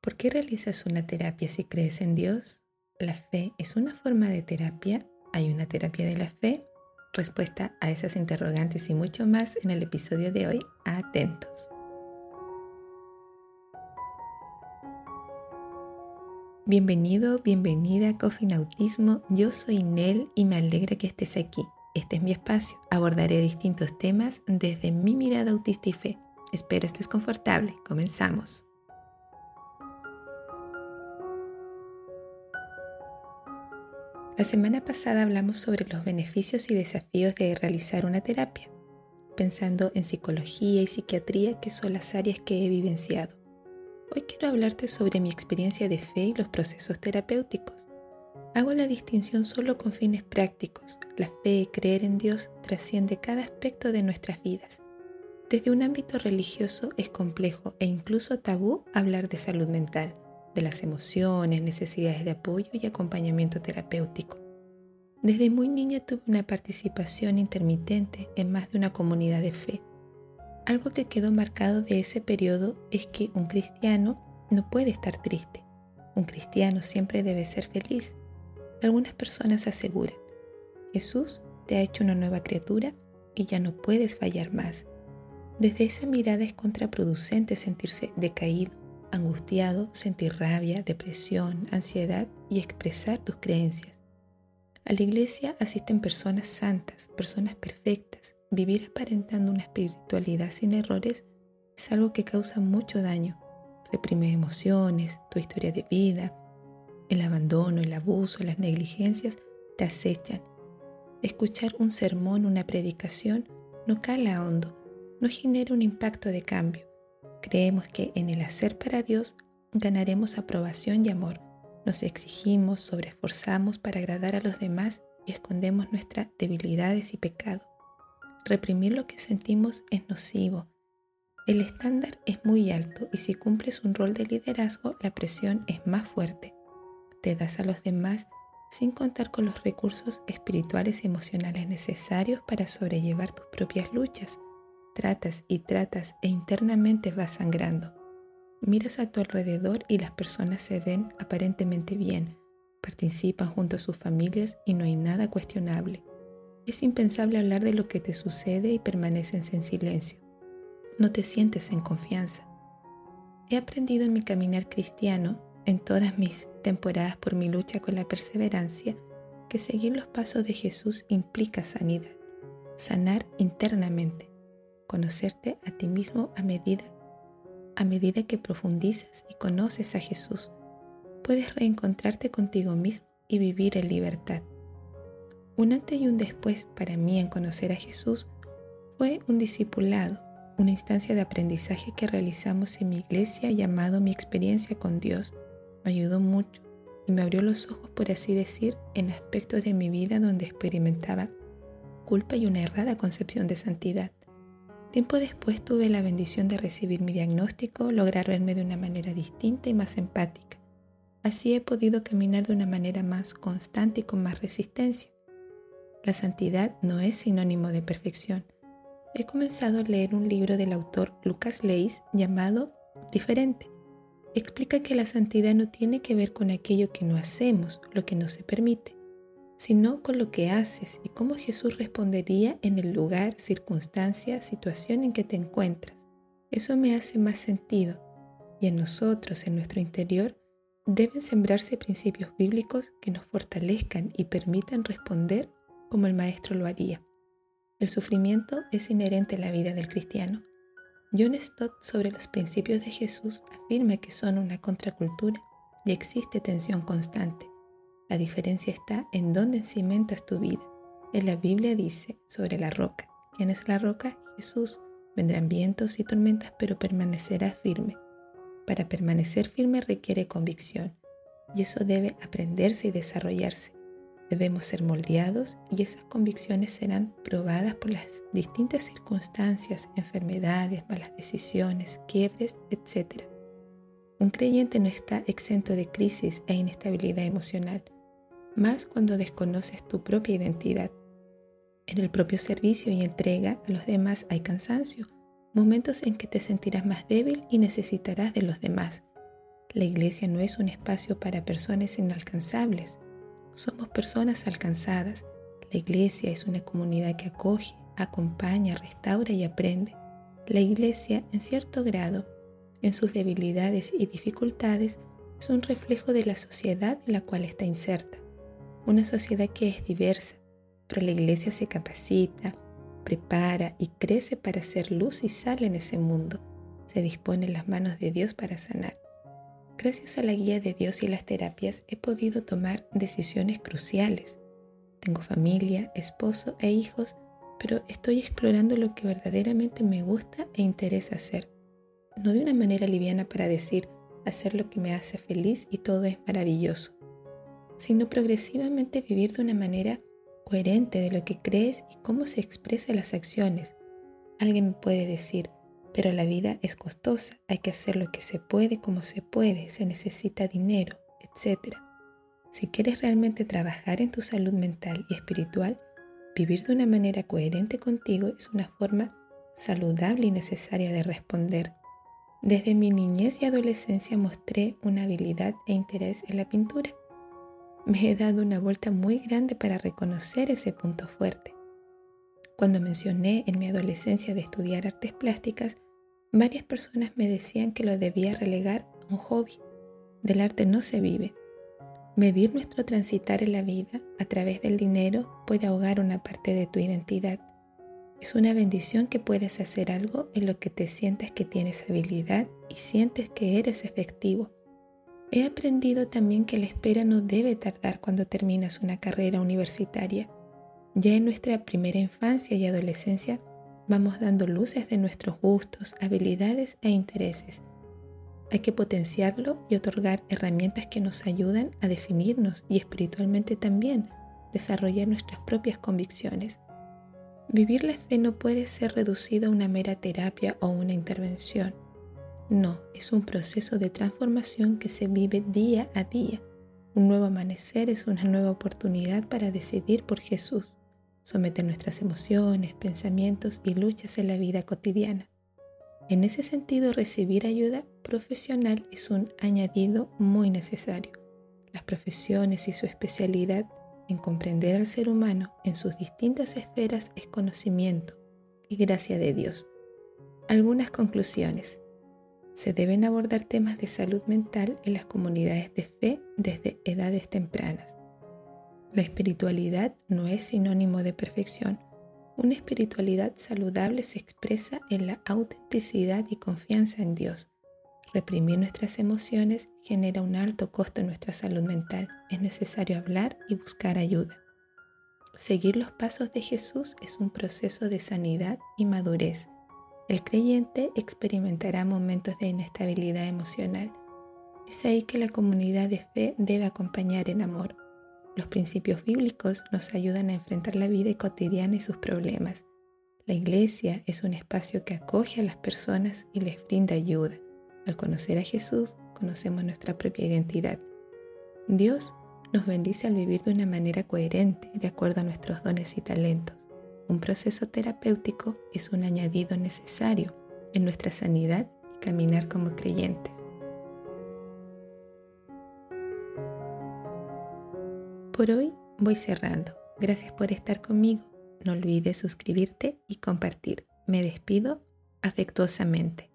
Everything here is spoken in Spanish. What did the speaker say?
¿Por qué realizas una terapia si crees en Dios? ¿La fe es una forma de terapia? ¿Hay una terapia de la fe? Respuesta a esas interrogantes y mucho más en el episodio de hoy. Atentos. Bienvenido, bienvenida a Cofinautismo. Yo soy Nel y me alegra que estés aquí. Este es mi espacio. Abordaré distintos temas desde mi mirada autista y fe. Espero estés confortable. Comenzamos. La semana pasada hablamos sobre los beneficios y desafíos de realizar una terapia, pensando en psicología y psiquiatría, que son las áreas que he vivenciado. Hoy quiero hablarte sobre mi experiencia de fe y los procesos terapéuticos. Hago la distinción solo con fines prácticos. La fe, creer en Dios, trasciende cada aspecto de nuestras vidas. Desde un ámbito religioso es complejo e incluso tabú hablar de salud mental de las emociones, necesidades de apoyo y acompañamiento terapéutico. Desde muy niña tuve una participación intermitente en más de una comunidad de fe. Algo que quedó marcado de ese periodo es que un cristiano no puede estar triste. Un cristiano siempre debe ser feliz. Algunas personas aseguran, Jesús te ha hecho una nueva criatura y ya no puedes fallar más. Desde esa mirada es contraproducente sentirse decaído angustiado, sentir rabia, depresión, ansiedad y expresar tus creencias. A la iglesia asisten personas santas, personas perfectas. Vivir aparentando una espiritualidad sin errores es algo que causa mucho daño. Reprime emociones, tu historia de vida, el abandono, el abuso, las negligencias te acechan. Escuchar un sermón, una predicación, no cala hondo, no genera un impacto de cambio. Creemos que en el hacer para Dios ganaremos aprobación y amor. Nos exigimos, sobreesforzamos para agradar a los demás y escondemos nuestras debilidades y pecado. Reprimir lo que sentimos es nocivo. El estándar es muy alto y si cumples un rol de liderazgo, la presión es más fuerte. Te das a los demás sin contar con los recursos espirituales y emocionales necesarios para sobrellevar tus propias luchas tratas y tratas e internamente vas sangrando. Miras a tu alrededor y las personas se ven aparentemente bien, participan junto a sus familias y no hay nada cuestionable. Es impensable hablar de lo que te sucede y permaneces en silencio. No te sientes en confianza. He aprendido en mi caminar cristiano, en todas mis temporadas por mi lucha con la perseverancia, que seguir los pasos de Jesús implica sanidad, sanar internamente conocerte a ti mismo a medida, a medida que profundizas y conoces a Jesús. Puedes reencontrarte contigo mismo y vivir en libertad. Un antes y un después para mí en conocer a Jesús fue un discipulado, una instancia de aprendizaje que realizamos en mi iglesia llamado Mi experiencia con Dios. Me ayudó mucho y me abrió los ojos, por así decir, en aspectos de mi vida donde experimentaba culpa y una errada concepción de santidad. Tiempo después tuve la bendición de recibir mi diagnóstico, lograr verme de una manera distinta y más empática. Así he podido caminar de una manera más constante y con más resistencia. La santidad no es sinónimo de perfección. He comenzado a leer un libro del autor Lucas Leis llamado Diferente. Explica que la santidad no tiene que ver con aquello que no hacemos, lo que no se permite, sino con lo que haces y cómo Jesús respondería en el lugar, circunstancia, situación en que te encuentras. Eso me hace más sentido y en nosotros, en nuestro interior, deben sembrarse principios bíblicos que nos fortalezcan y permitan responder como el Maestro lo haría. El sufrimiento es inherente a la vida del cristiano. John Stott sobre los principios de Jesús afirma que son una contracultura y existe tensión constante. La diferencia está en dónde cimentas tu vida. En la Biblia dice sobre la roca. ¿Quién es la roca? Jesús. Vendrán vientos y tormentas, pero permanecerás firme. Para permanecer firme requiere convicción, y eso debe aprenderse y desarrollarse. Debemos ser moldeados y esas convicciones serán probadas por las distintas circunstancias, enfermedades, malas decisiones, quiebres, etc. Un creyente no está exento de crisis e inestabilidad emocional más cuando desconoces tu propia identidad. En el propio servicio y entrega a los demás hay cansancio, momentos en que te sentirás más débil y necesitarás de los demás. La iglesia no es un espacio para personas inalcanzables. Somos personas alcanzadas. La iglesia es una comunidad que acoge, acompaña, restaura y aprende. La iglesia, en cierto grado, en sus debilidades y dificultades, es un reflejo de la sociedad en la cual está inserta. Una sociedad que es diversa, pero la iglesia se capacita, prepara y crece para ser luz y sal en ese mundo. Se dispone en las manos de Dios para sanar. Gracias a la guía de Dios y las terapias he podido tomar decisiones cruciales. Tengo familia, esposo e hijos, pero estoy explorando lo que verdaderamente me gusta e interesa hacer. No de una manera liviana para decir hacer lo que me hace feliz y todo es maravilloso, sino progresivamente vivir de una manera coherente de lo que crees y cómo se expresan las acciones. Alguien puede decir, pero la vida es costosa, hay que hacer lo que se puede como se puede, se necesita dinero, etc. Si quieres realmente trabajar en tu salud mental y espiritual, vivir de una manera coherente contigo es una forma saludable y necesaria de responder. Desde mi niñez y adolescencia mostré una habilidad e interés en la pintura. Me he dado una vuelta muy grande para reconocer ese punto fuerte. Cuando mencioné en mi adolescencia de estudiar artes plásticas, varias personas me decían que lo debía relegar a un hobby. Del arte no se vive. Medir nuestro transitar en la vida a través del dinero puede ahogar una parte de tu identidad. Es una bendición que puedes hacer algo en lo que te sientes que tienes habilidad y sientes que eres efectivo. He aprendido también que la espera no debe tardar cuando terminas una carrera universitaria. Ya en nuestra primera infancia y adolescencia vamos dando luces de nuestros gustos, habilidades e intereses. Hay que potenciarlo y otorgar herramientas que nos ayudan a definirnos y espiritualmente también desarrollar nuestras propias convicciones. Vivir la fe no puede ser reducido a una mera terapia o una intervención. No, es un proceso de transformación que se vive día a día. Un nuevo amanecer es una nueva oportunidad para decidir por Jesús someter nuestras emociones, pensamientos y luchas en la vida cotidiana. En ese sentido, recibir ayuda profesional es un añadido muy necesario. Las profesiones y su especialidad en comprender al ser humano en sus distintas esferas es conocimiento y gracia de Dios. Algunas conclusiones. Se deben abordar temas de salud mental en las comunidades de fe desde edades tempranas. La espiritualidad no es sinónimo de perfección. Una espiritualidad saludable se expresa en la autenticidad y confianza en Dios. Reprimir nuestras emociones genera un alto costo en nuestra salud mental. Es necesario hablar y buscar ayuda. Seguir los pasos de Jesús es un proceso de sanidad y madurez. El creyente experimentará momentos de inestabilidad emocional. Es ahí que la comunidad de fe debe acompañar en amor. Los principios bíblicos nos ayudan a enfrentar la vida cotidiana y sus problemas. La iglesia es un espacio que acoge a las personas y les brinda ayuda. Al conocer a Jesús, conocemos nuestra propia identidad. Dios nos bendice al vivir de una manera coherente, de acuerdo a nuestros dones y talentos. Un proceso terapéutico es un añadido necesario en nuestra sanidad y caminar como creyentes. Por hoy voy cerrando. Gracias por estar conmigo. No olvides suscribirte y compartir. Me despido afectuosamente.